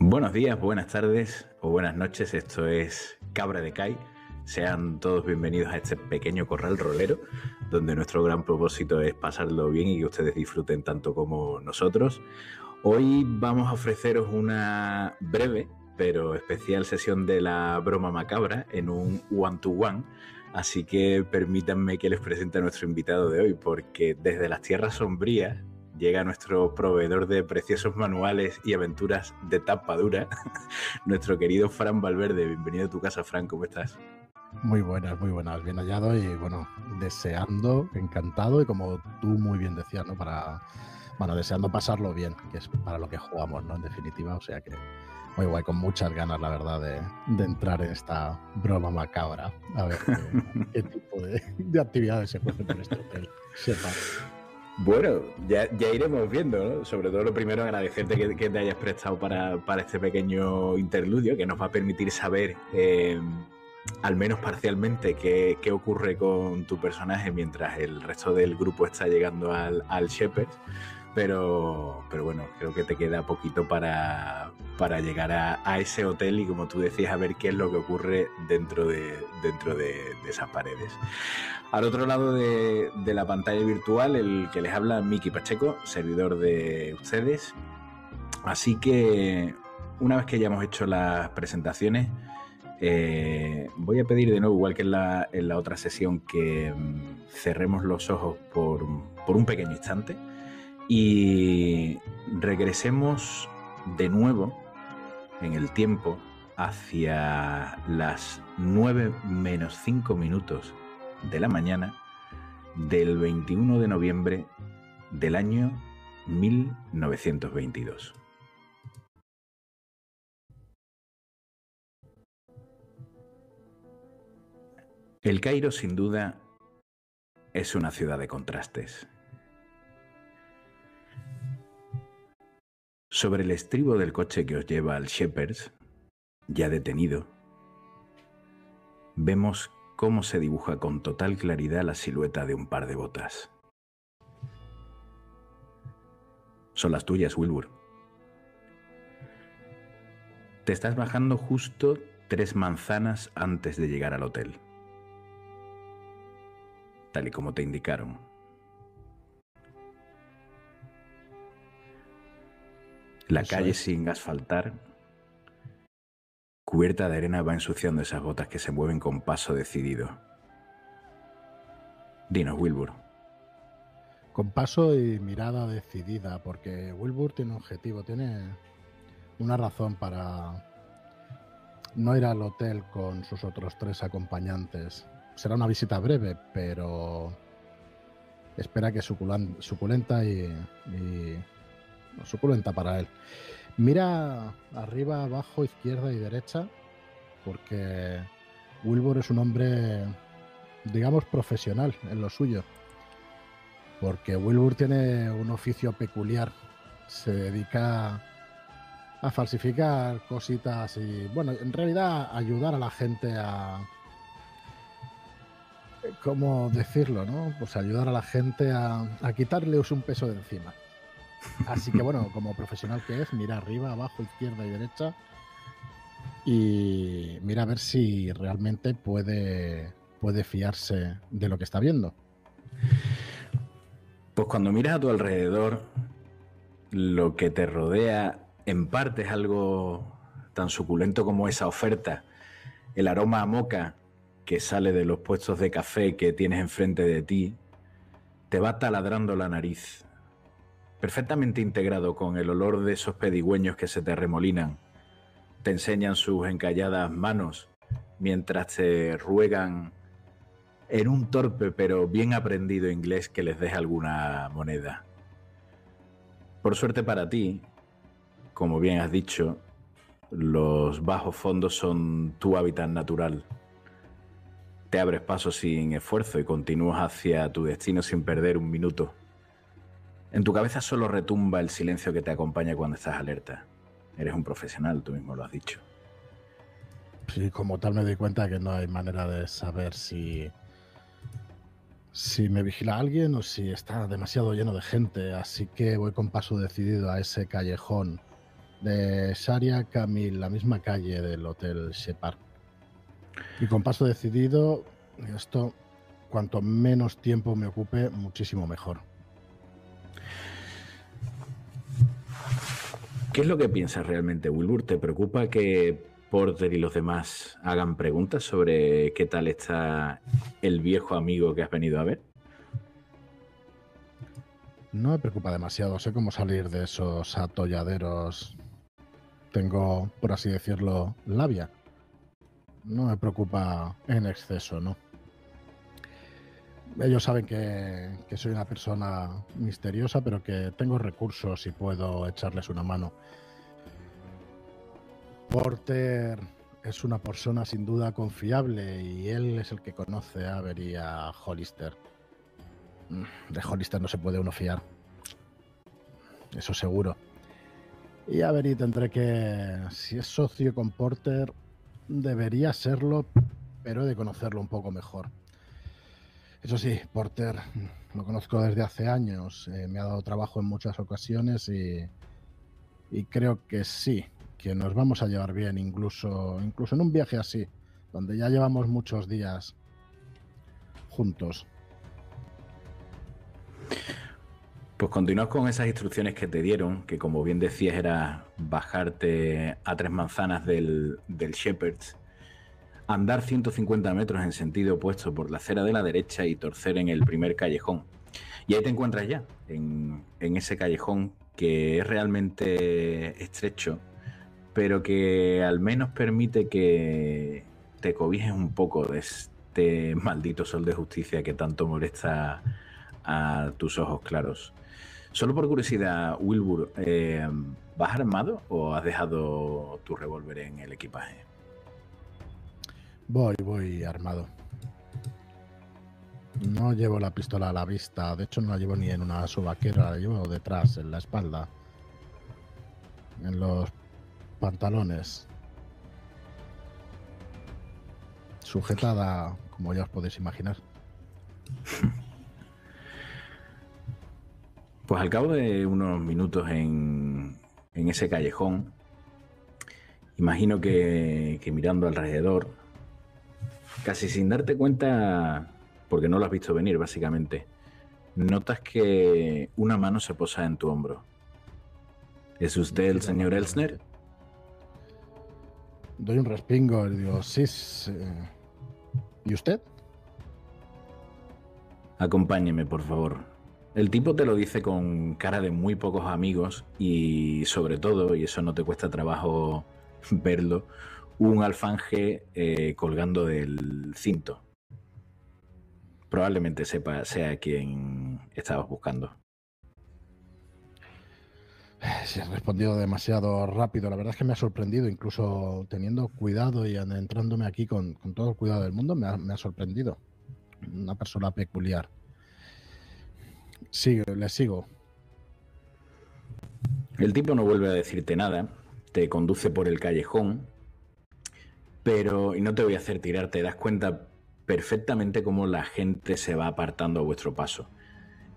Buenos días, buenas tardes o buenas noches. Esto es Cabra de Kai. Sean todos bienvenidos a este pequeño corral rolero, donde nuestro gran propósito es pasarlo bien y que ustedes disfruten tanto como nosotros. Hoy vamos a ofreceros una breve pero especial sesión de la broma macabra en un one-to-one. Así que permítanme que les presente a nuestro invitado de hoy, porque desde las tierras sombrías llega nuestro proveedor de preciosos manuales y aventuras de tapa dura, nuestro querido Fran Valverde. Bienvenido a tu casa, Fran, ¿cómo estás? Muy buenas, muy buenas, bien hallado y bueno, deseando, encantado y como tú muy bien decías, ¿no? Para, bueno, deseando pasarlo bien, que es para lo que jugamos, ¿no? En definitiva, o sea que muy guay, con muchas ganas, la verdad, de, entrar en esta broma macabra. A ver qué, tipo de, actividades se pueden en este hotel. Sepa. Bueno, ya, iremos viendo, ¿no? Sobre todo lo primero, agradecerte que, te hayas prestado para, este pequeño interludio que nos va a permitir saber, eh, al menos parcialmente, qué, ocurre con tu personaje mientras el resto del grupo está llegando al, al pero, pero bueno, creo que te queda poquito para, para llegar a, ese hotel y como tú decías, a ver qué es lo que ocurre dentro de, dentro de, esas paredes. Al otro lado de, la pantalla virtual, el que les habla, Miki Pacheco, servidor de ustedes. Así que una vez que ya hemos hecho las presentaciones, eh, voy a pedir de nuevo, igual que en la, en la otra sesión, que mm, cerremos los ojos por, por un pequeño instante y regresemos de nuevo en el tiempo hacia las 9 menos 5 minutos de la mañana del 21 de noviembre del año 1922. El Cairo sin duda es una ciudad de contrastes. Sobre el estribo del coche que os lleva al Shepherds, ya detenido, vemos cómo se dibuja con total claridad la silueta de un par de botas. Son las tuyas, Wilbur. Te estás bajando justo tres manzanas antes de llegar al hotel, tal y como te indicaron. La calle sin asfaltar, cubierta de arena, va ensuciando esas botas que se mueven con paso decidido. Dinos, Wilbur. Con paso y mirada decidida, porque Wilbur tiene un objetivo, tiene una razón para no ir al hotel con sus otros tres acompañantes. Será una visita breve, pero espera que suculenta y suculenta para él. Mira arriba, abajo, izquierda y derecha, porque Wilbur es un hombre, digamos, profesional en lo suyo. Porque Wilbur tiene un oficio peculiar. Se dedica a falsificar cositas y, bueno, en realidad ayudar a la gente a, ¿cómo decirlo, no? Pues ayudar a la gente a, a un peso de encima. Así que bueno, como profesional que es, mira arriba, abajo, izquierda y derecha. Y mira a ver si realmente puede, puede fiarse de lo que está viendo. Pues cuando miras a tu alrededor, lo que te rodea en parte es algo tan suculento como esa oferta, el aroma a moca que sale de los puestos de café que tienes enfrente de ti, te va taladrando la nariz perfectamente integrado con el olor de esos pedigüeños que se te remolinan. Te enseñan sus encalladas manos mientras te ruegan en un torpe pero bien aprendido inglés que les deje alguna moneda. Por suerte para ti, como bien has dicho, los bajos fondos son tu hábitat natural. Te abres paso sin esfuerzo y continúas hacia tu destino sin perder un minuto. En tu cabeza solo retumba el silencio que te acompaña cuando estás alerta. Eres un profesional, tú mismo lo has dicho. Sí, como tal me doy cuenta que no hay manera de saber si si me vigila alguien o si está demasiado lleno de gente, así que voy con paso decidido a ese callejón de Sharia Camil, la misma calle del Hotel Shepard. Y con paso decidido, esto, cuanto menos tiempo me ocupe, muchísimo mejor. ¿Qué es lo que piensas realmente, Wilbur? ¿Te preocupa que Porter y los demás hagan preguntas sobre qué tal está el viejo amigo que has venido a ver? No me preocupa demasiado, sé cómo salir de esos atolladeros. Tengo, por así decirlo, labia. No me preocupa en exceso, ¿no? Ellos saben que, que, soy una persona misteriosa, pero que tengo recursos y puedo echarles una mano. Porter es una persona sin duda confiable y él es el que conoce a Avery y a Hollister. Mm, de Hollister no se puede uno fiar. Eso seguro. Y Avery tendré que, si es socio con Porter, debería serlo, pero de conocerlo un poco mejor. Eso sí, Porter lo conozco desde hace años, eh, me ha dado trabajo en muchas ocasiones y, y creo que sí, que nos vamos a llevar bien, incluso, incluso en un viaje así, donde ya llevamos muchos días juntos. Pues continúas con esas instrucciones que te dieron, que como bien decías era bajarte a tres manzanas del, del Shepherd's, andar 150 metros en sentido opuesto por la acera de la derecha y torcer en el primer callejón. Y ahí te encuentras ya, en, ese callejón que es realmente estrecho pero que al menos permite que te cobijes un poco de este maldito sol de justicia que tanto molesta a tus ojos claros. Solo por curiosidad, Wilbur, eh, ¿vas armado o has dejado tu revólver en el equipaje? Voy, voy armado. No llevo la pistola a la vista, de hecho no la llevo ni en una subaquera, la llevo detrás, en la espalda. En los pantalones. Sujetada, como ya os podéis imaginar. Pues al cabo de unos minutos en, en ese callejón, imagino que, que mirando alrededor, casi sin darte cuenta, porque no lo has visto venir básicamente, notas que una mano se posa en tu hombro. ¿Es usted el señor Elsner? doy un respingo y digo, sí, ¿y usted? Acompáñeme, por favor. El tipo te lo dice con cara de muy pocos amigos y sobre todo, y eso no te cuesta trabajo verlo, un alfanje eh, colgando del cinto. Probablemente sepa, sea quien estabas buscando. Si has respondido demasiado rápido, la verdad es que me ha sorprendido, incluso teniendo cuidado y entrándome aquí con, todo el cuidado del mundo, me ha, sorprendido. Una persona peculiar. Sigue, le sigo. El tipo no vuelve a decirte nada, te conduce por el callejón, pero, y no te voy a hacer tirar, te das cuenta perfectamente cómo la gente se va apartando a vuestro paso.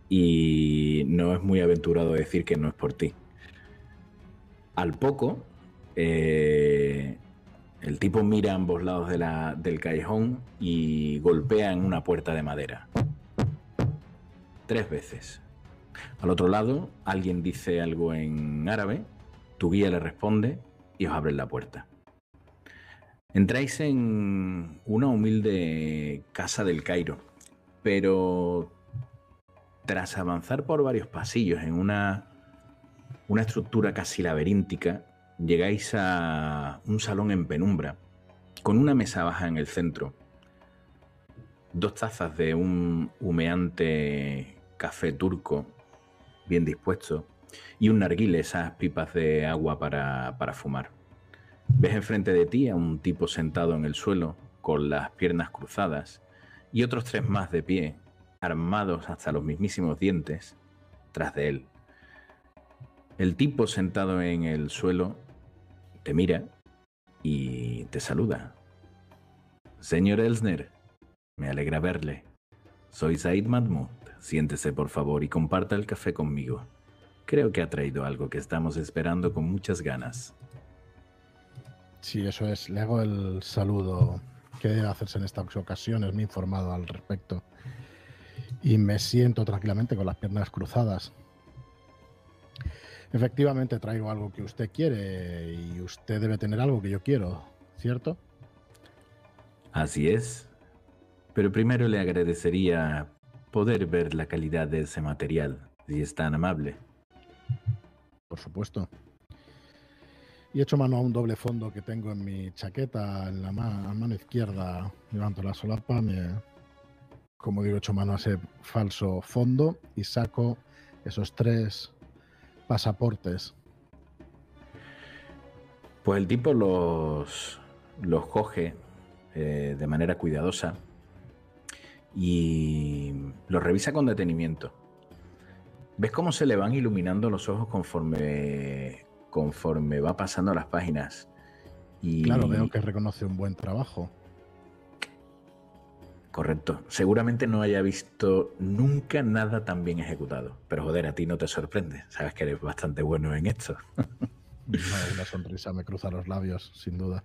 Y no es muy aventurado decir que no es por ti. Al poco, eh, el tipo mira a ambos lados del callejón y golpea en una puerta de madera. Tres veces. Al otro lado, alguien dice algo en árabe, tu guía le responde y os abren la puerta. Entráis en una humilde casa del Cairo, pero tras avanzar por varios pasillos en una una estructura casi laberíntica, llegáis a un salón en penumbra, con una mesa baja en el centro, dos tazas de un humeante café turco bien dispuesto y un narguile, esas pipas de agua para, para fumar. Ves enfrente de ti a un tipo sentado en el suelo, con las piernas cruzadas, y otros tres más de pie, armados hasta los mismísimos dientes, tras de él. El tipo sentado en el suelo te mira y te saluda. Señor Elsner, me alegra verle. Soy Said Mahmoud. Siéntese por favor y comparta el café conmigo. Creo que ha traído algo que estamos esperando con muchas ganas. Sí, eso es. Le hago el saludo que debe hacerse en estas ocasiones. Me he informado al respecto. Y me siento tranquilamente con las piernas cruzadas. Efectivamente traigo algo que usted quiere y usted debe tener algo que yo quiero, ¿cierto? Así es. Pero primero le agradecería poder ver la calidad de ese material, si es tan amable. Por supuesto. Y he hecho mano a un doble fondo que tengo en mi chaqueta, en la mano izquierda, levanto la solapa, me, como digo, he hecho mano a ese falso fondo y saco esos tres pasaportes. Pues el tipo los, los coge eh, de manera cuidadosa y los revisa con detenimiento. ¿Ves cómo se le van iluminando los ojos conforme, conforme va pasando las páginas? Y... Claro, veo que reconoce un buen trabajo. Correcto. Seguramente no haya visto nunca nada tan bien ejecutado. Pero joder, a ti no te sorprende. Sabes que eres bastante bueno en esto. una sonrisa me cruza los labios, sin duda.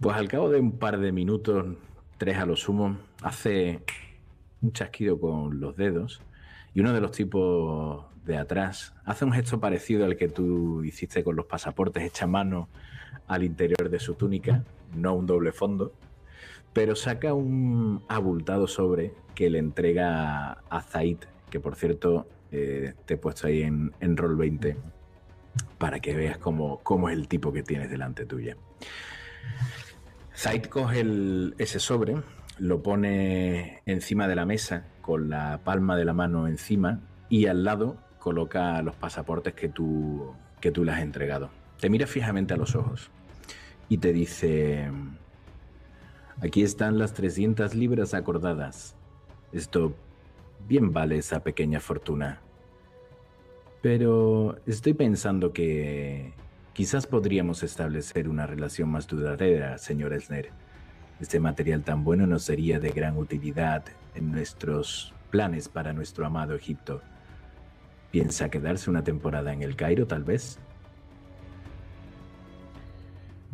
Pues al cabo de un par de minutos, tres a lo sumo, hace un chasquido con los dedos y uno de los tipos de atrás hace un gesto parecido al que tú hiciste con los pasaportes, echa mano al interior de su túnica, no un doble fondo, pero saca un abultado sobre que le entrega a Zaid, que por cierto eh, te he puesto ahí en, en Roll 20 para que veas cómo, cómo, es el tipo que tienes delante tuya. Zaid coge ese sobre, lo pone encima de la mesa con la palma de la mano encima y al lado coloca los pasaportes que tú, que tú le has entregado. Te mira fijamente a los ojos y te dice, aquí están las 300 libras acordadas. Esto bien vale esa pequeña fortuna. Pero estoy pensando que Quizás podríamos establecer una relación más duradera, señor Esner. Este material tan bueno nos sería de gran utilidad en nuestros planes para nuestro amado Egipto. ¿Piensa quedarse una temporada en el Cairo, tal vez?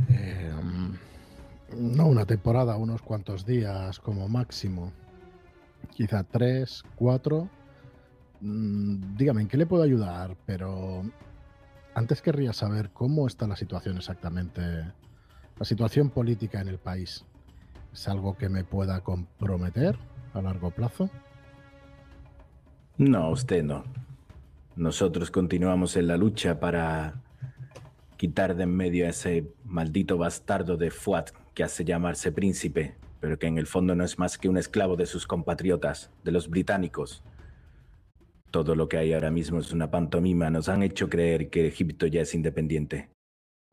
Em, no una temporada, unos cuantos días como máximo. Quizá tres, cuatro. Mm, dígame, ¿en qué le puedo ayudar? Pero antes querría saber cómo está la situación exactamente, la situación política en el país. ¿Es algo que me pueda comprometer a largo plazo? No, usted no. Nosotros continuamos en la lucha para quitar de en medio a ese maldito bastardo de Fuat que hace llamarse príncipe, pero que en el fondo no es más que un esclavo de sus compatriotas, de los británicos. Todo lo que hay ahora mismo es una pantomima. Nos han hecho creer que Egipto ya es independiente.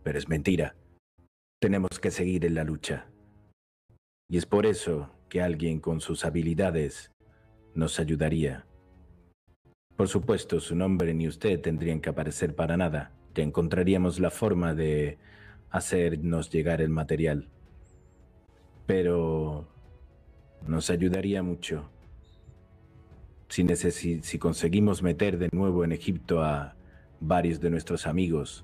Pero es mentira. Tenemos que seguir en la lucha. Y es por eso que alguien con sus habilidades nos ayudaría. Por supuesto, su nombre ni usted tendrían que aparecer para nada. Ya encontraríamos la forma de hacernos llegar el material. Pero nos ayudaría mucho si, si conseguimos meter de nuevo en Egipto a varios de nuestros amigos,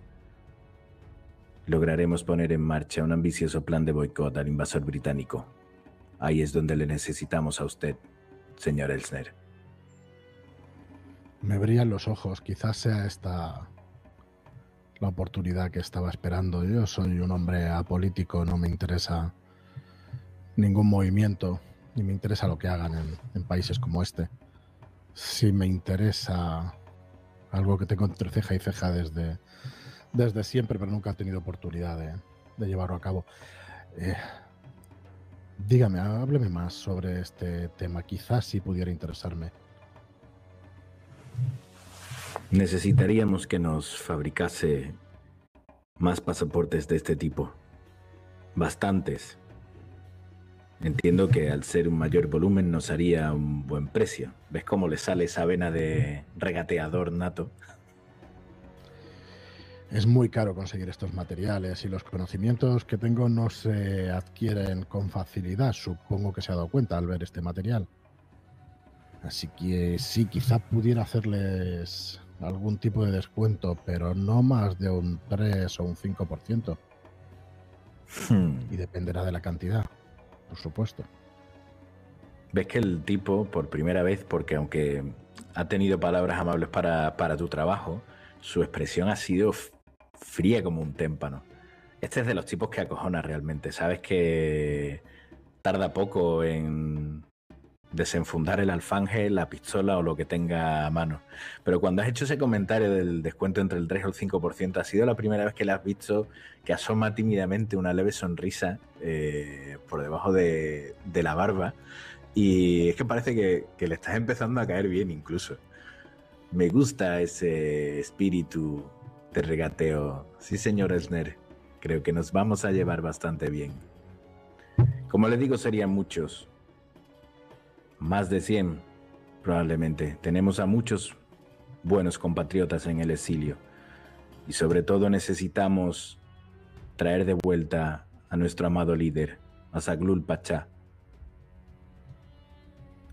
lograremos poner en marcha un ambicioso plan de boicot al invasor británico. Ahí es donde le necesitamos a usted, señor Elsner. Me brillan los ojos, quizás sea esta la oportunidad que estaba esperando. Yo soy un hombre apolítico, no me interesa ningún movimiento, ni me interesa lo que hagan en países como este si me interesa algo que tengo entre ceja y ceja desde, desde siempre, pero nunca he tenido oportunidad de, llevarlo a cabo. Eh, dígame, hábleme más sobre este tema. Quizás sí pudiera interesarme. Necesitaríamos que nos fabricase más pasaportes de este tipo. Bastantes. Entiendo que al ser un mayor volumen nos haría un buen precio. ¿Ves cómo le sale esa vena de regateador nato? Es muy caro conseguir estos materiales y los conocimientos que tengo no se adquieren con facilidad. Supongo que se ha dado cuenta al ver este material. Así que sí, quizá pudiera hacerles algún tipo de descuento, pero no más de un 3 o un 5%. Hmm. Y dependerá de la cantidad, por supuesto. Ves que el tipo, por primera vez, porque aunque ha tenido palabras amables para, para tu trabajo, su expresión ha sido fría como un témpano. Este es de los tipos que acojona realmente. Sabes que tarda poco en desenfundar el alfanje, la pistola o lo que tenga a mano. Pero cuando has hecho ese comentario del descuento entre el 3 o el 5%, ha sido la primera vez que le has visto que asoma tímidamente una leve sonrisa eh, por debajo de, la barba. Y es que parece que, que le estás empezando a caer bien incluso. Me gusta ese espíritu de regateo. Sí, señor Esner. Creo que nos vamos a llevar bastante bien. Como le digo, serían muchos. Más de 100, probablemente. Tenemos a muchos buenos compatriotas en el exilio. Y sobre todo necesitamos traer de vuelta a nuestro amado líder, a Zaglul Pachá.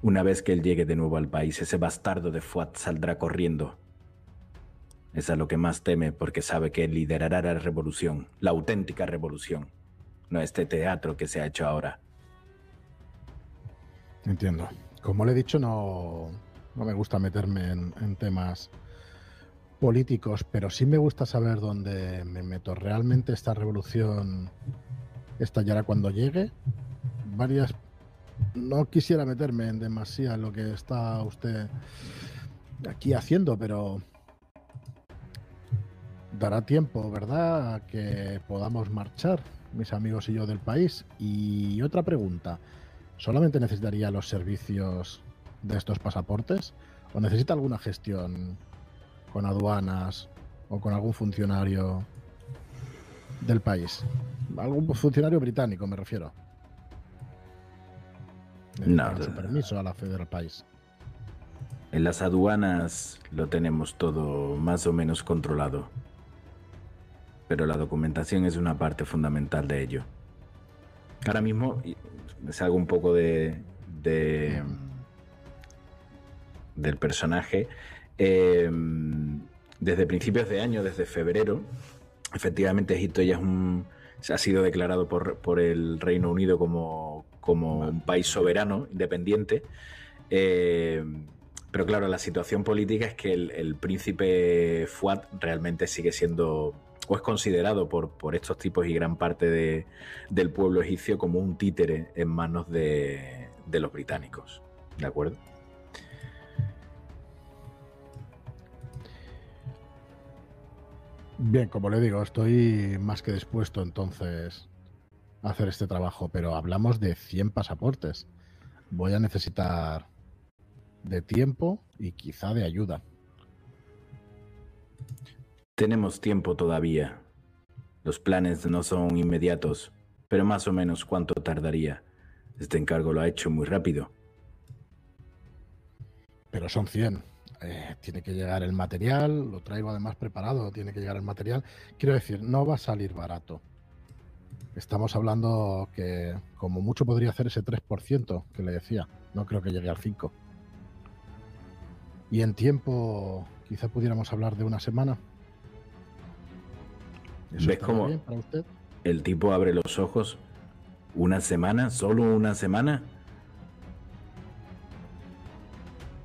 Una vez que él llegue de nuevo al país, ese bastardo de Fuat saldrá corriendo. Es a lo que más teme porque sabe que liderará la revolución, la auténtica revolución, no este teatro que se ha hecho ahora. Entiendo. Como le he dicho, no, no me gusta meterme en, temas políticos, pero sí me gusta saber dónde me meto. ¿Realmente esta revolución estallará cuando llegue? Varias... No quisiera meterme en demasía en lo que está usted aquí haciendo, pero dará tiempo, ¿verdad?, a que podamos marchar, mis amigos y yo, del país. Y otra pregunta. ¿Solamente necesitaría los servicios de estos pasaportes? ¿O necesita alguna gestión con aduanas o con algún funcionario del país? Algún funcionario británico, me refiero. No, su permiso a la fe del país. En las aduanas lo tenemos todo más o menos controlado. Pero la documentación es una parte fundamental de ello. Ahora mismo salgo un poco de, de- del personaje. Eh, desde principios de año, desde febrero, efectivamente Egipto ya es un, ha sido declarado por, por el Reino Unido como, como un país soberano, independiente. Eh, pero claro, la situación política es que el, el príncipe Fuad realmente sigue siendo, o es considerado por, por estos tipos y gran parte de- del pueblo egipcio como un títere en manos de, de los británicos. ¿De acuerdo? Bien, como le digo, estoy más que dispuesto entonces a hacer este trabajo, pero hablamos de 100 pasaportes. Voy a necesitar de tiempo y quizá de ayuda. Tenemos tiempo todavía. Los planes no son inmediatos, pero más o menos cuánto tardaría. Este encargo lo ha hecho muy rápido. Pero son 100. Eh, tiene que llegar el material, lo traigo además preparado, tiene que llegar el material. Quiero decir, no va a salir barato. Estamos hablando que como mucho podría hacer ese 3% que le decía. No creo que llegue al 5%. Y en tiempo, quizá pudiéramos hablar de una semana. ¿Eso ¿Ves cómo- bien para usted? El tipo abre los ojos. ¿Una semana? ¿Solo una semana?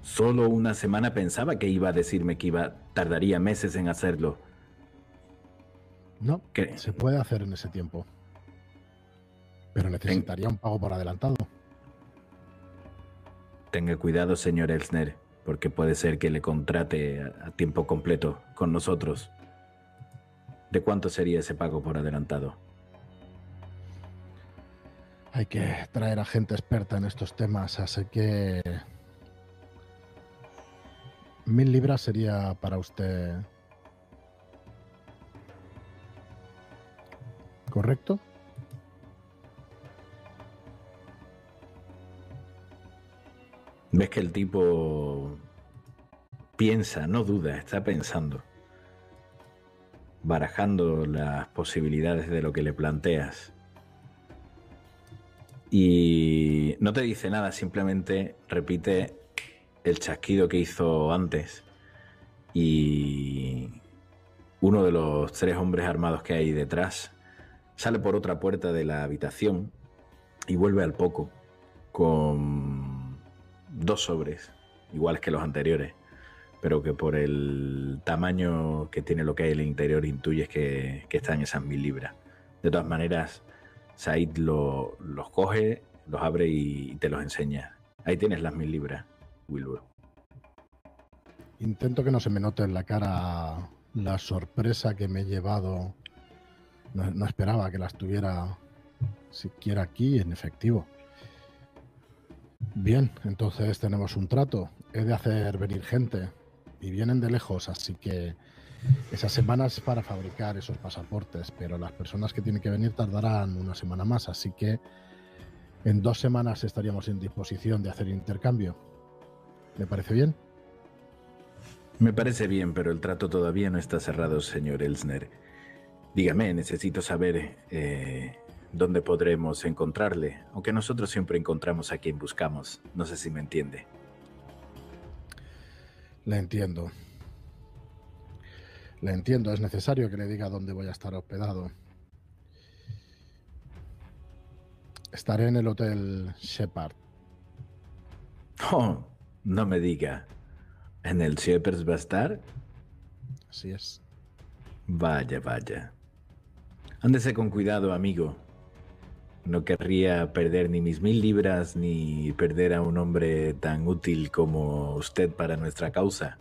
Solo una semana pensaba que iba a decirme que iba tardaría meses en hacerlo. No, ¿Qué? se puede hacer en ese tiempo. Pero necesitaría un pago por adelantado. Tenga cuidado, señor Elsner, porque puede ser que le contrate a tiempo completo con nosotros. ¿De cuánto sería ese pago por adelantado? Hay que traer a gente experta en estos temas, así que mil libras sería para usted correcto. Ves que el tipo piensa, no duda, está pensando, barajando las posibilidades de lo que le planteas. Y no te dice nada, simplemente repite el chasquido que hizo antes y uno de los tres hombres armados que hay detrás sale por otra puerta de la habitación y vuelve al poco con dos sobres, iguales que los anteriores, pero que por el tamaño que tiene lo que hay en el interior intuyes que, que están esas mil libras. De todas maneras, Said los coge, los abre y te los enseña. Ahí tienes las mil libras, Wilbur. Intento que no se me note en la cara la sorpresa que me he llevado. No, esperaba que las tuviera siquiera aquí en efectivo. Bien, entonces tenemos un trato. He de hacer venir gente y vienen de lejos, así que esas semanas para fabricar esos pasaportes, pero las personas que tienen que venir tardarán una semana más, así que en dos semanas estaríamos en disposición de hacer intercambio. ¿Me parece bien? Me parece bien, pero el trato todavía no está cerrado, señor Elsner. Dígame, necesito saber eh, dónde podremos encontrarle, aunque nosotros siempre encontramos a quien buscamos. No sé si me entiende. Le entiendo. Le entiendo, es necesario que le diga dónde voy a estar hospedado. Estaré en el Hotel Shepard. Oh, no me diga. ¿En el Shepherds va a estar? Así es. Vaya, vaya. Ándese con cuidado, amigo. No querría perder ni mis mil libras ni perder a un hombre tan útil como usted para nuestra causa.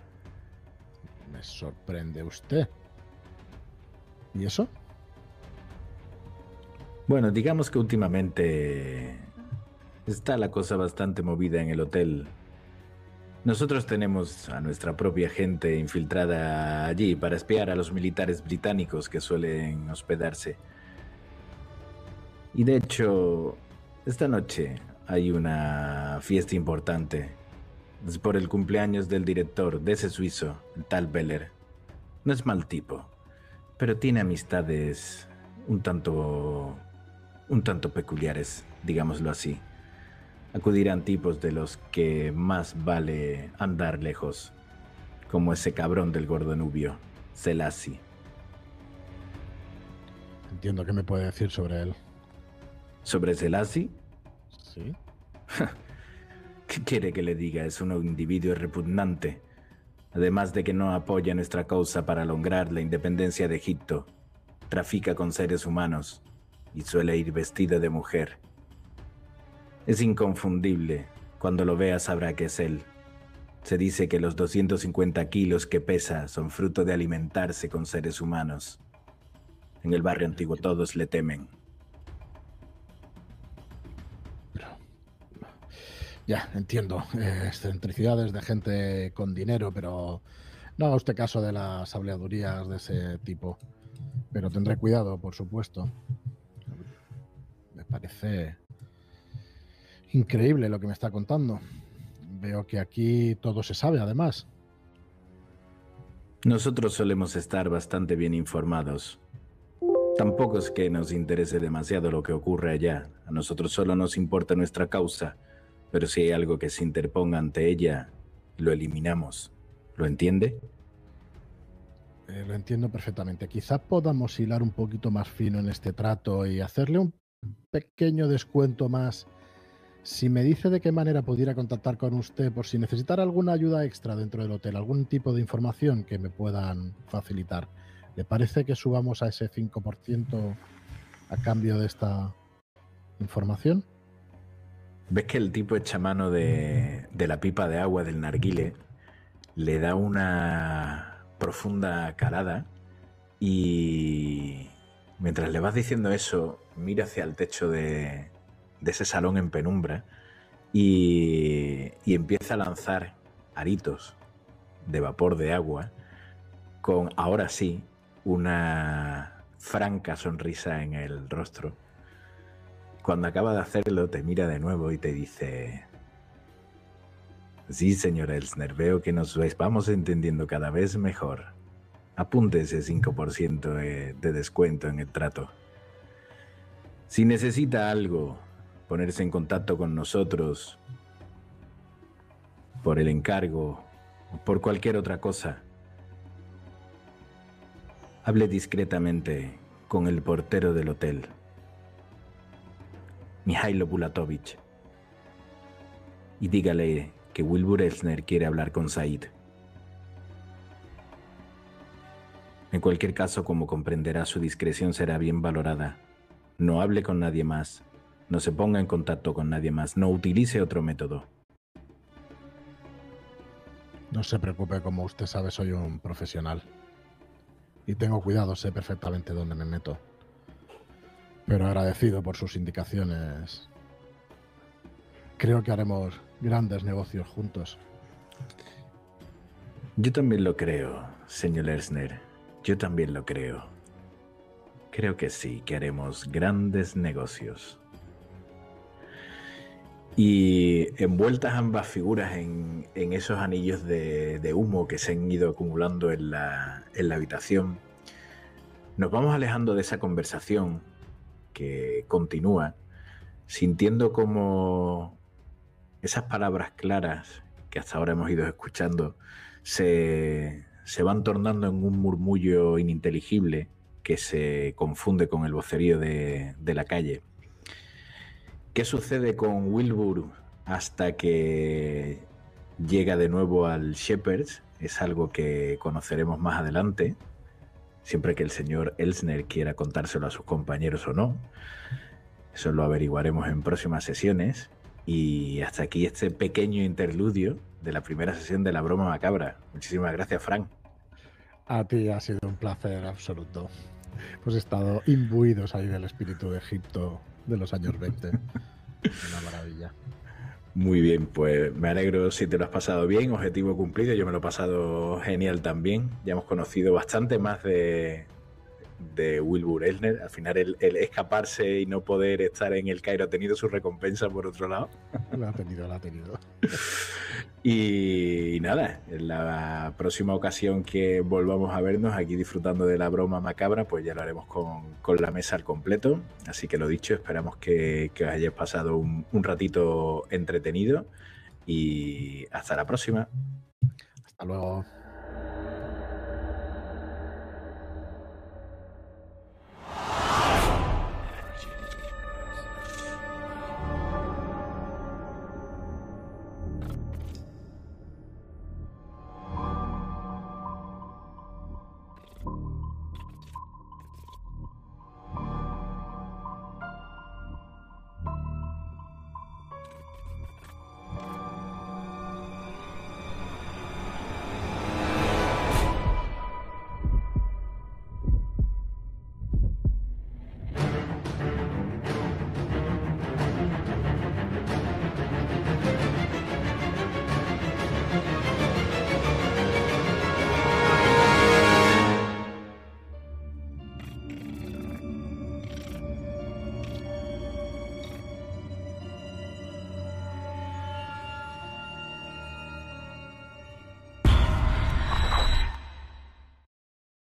Me sorprende usted. ¿Y eso? Bueno, digamos que últimamente está la cosa bastante movida en el hotel. Nosotros tenemos a nuestra propia gente infiltrada allí para espiar a los militares británicos que suelen hospedarse. Y de hecho, esta noche hay una fiesta importante. Es por el cumpleaños del director, de ese suizo, el tal Beller. No es mal tipo, pero tiene amistades un tanto... un tanto peculiares, digámoslo así acudirán tipos de los que más vale andar lejos, como ese cabrón del gordo nubio, Selassie. Entiendo qué me puede decir sobre él. ¿Sobre Selassie? Sí. ¿Qué quiere que le diga? Es un individuo repugnante. Además de que no apoya nuestra causa para lograr la independencia de Egipto, trafica con seres humanos y suele ir vestido de mujer. Es inconfundible. Cuando lo veas sabrá que es él. Se dice que los 250 kilos que pesa son fruto de alimentarse con seres humanos. En el barrio antiguo todos le temen. Ya, entiendo. excentricidades de gente con dinero, pero no haga usted caso de las habladurías de ese tipo. Pero tendré cuidado, por supuesto. Me parece Increíble lo que me está contando. Veo que aquí todo se sabe, además. Nosotros solemos estar bastante bien informados. Tampoco es que nos interese demasiado lo que ocurre allá. A nosotros solo nos importa nuestra causa. Pero si hay algo que se interponga ante ella, lo eliminamos. ¿Lo entiende? Eh, lo entiendo perfectamente. Quizá podamos hilar un poquito más fino en este trato y hacerle un pequeño descuento más si me dice de qué manera pudiera contactar con usted por si necesitara alguna ayuda extra dentro del hotel, algún tipo de información que me puedan facilitar, ¿le parece que subamos a ese 5% a cambio de esta información? Ves que el tipo echa mano de, la pipa de agua del narguile, le da una profunda calada y mientras le vas diciendo eso, mira hacia el techo de ese salón en penumbra y, empieza a lanzar aritos de vapor de agua con ahora sí una franca sonrisa en el rostro. Cuando acaba de hacerlo te mira de nuevo y te dice, sí señor Elsner, veo que nos vamos entendiendo cada vez mejor. Apunte ese 5% de descuento en el trato. Si necesita algo ponerse en contacto con nosotros, por el encargo, por cualquier otra cosa, hable discretamente con el portero del hotel, Mihailo Bulatovich, y dígale que Wilbur Elsner quiere hablar con Said. En cualquier caso, como comprenderá, su discreción será bien valorada. No hable con nadie más, no se ponga en contacto con nadie más, no utilice otro método. No se preocupe, como usted sabe, soy un profesional. Y tengo cuidado, sé perfectamente dónde me meto. Pero agradecido por sus indicaciones. Creo que haremos grandes negocios juntos. Yo también lo creo, señor Ersner. Yo también lo creo. Creo que sí, que haremos grandes negocios. Y envueltas ambas figuras en, esos anillos de, humo que se han ido acumulando en la, en la habitación, nos vamos alejando de esa conversación que continúa, sintiendo como esas palabras claras que hasta ahora hemos ido escuchando se, van tornando en un murmullo ininteligible que se confunde con el vocerío de, de la calle. ¿Qué sucede con Wilbur hasta que llega de nuevo al Shepherds? Es algo que conoceremos más adelante, siempre que el señor Elsner quiera contárselo a sus compañeros o no. Eso lo averiguaremos en próximas sesiones. Y hasta aquí este pequeño interludio de la primera sesión de la broma macabra. Muchísimas gracias, Frank. A ti ha sido un placer absoluto. Hemos estado imbuidos ahí del espíritu de Egipto de los años 20. Una maravilla. Muy bien, pues me alegro si te lo has pasado bien, objetivo cumplido, yo me lo he pasado genial también, ya hemos conocido bastante más de, de Wilbur Elner. Al final, el, escaparse y no poder estar en el Cairo ha tenido su recompensa por otro lado. Lo ha tenido, lo ha tenido. y, nada, en la próxima ocasión que volvamos a vernos aquí disfrutando de la broma macabra, pues ya lo haremos con, la mesa al completo. Así que lo dicho, esperamos que, os hayáis pasado un, un ratito entretenido y hasta la próxima. Hasta luego.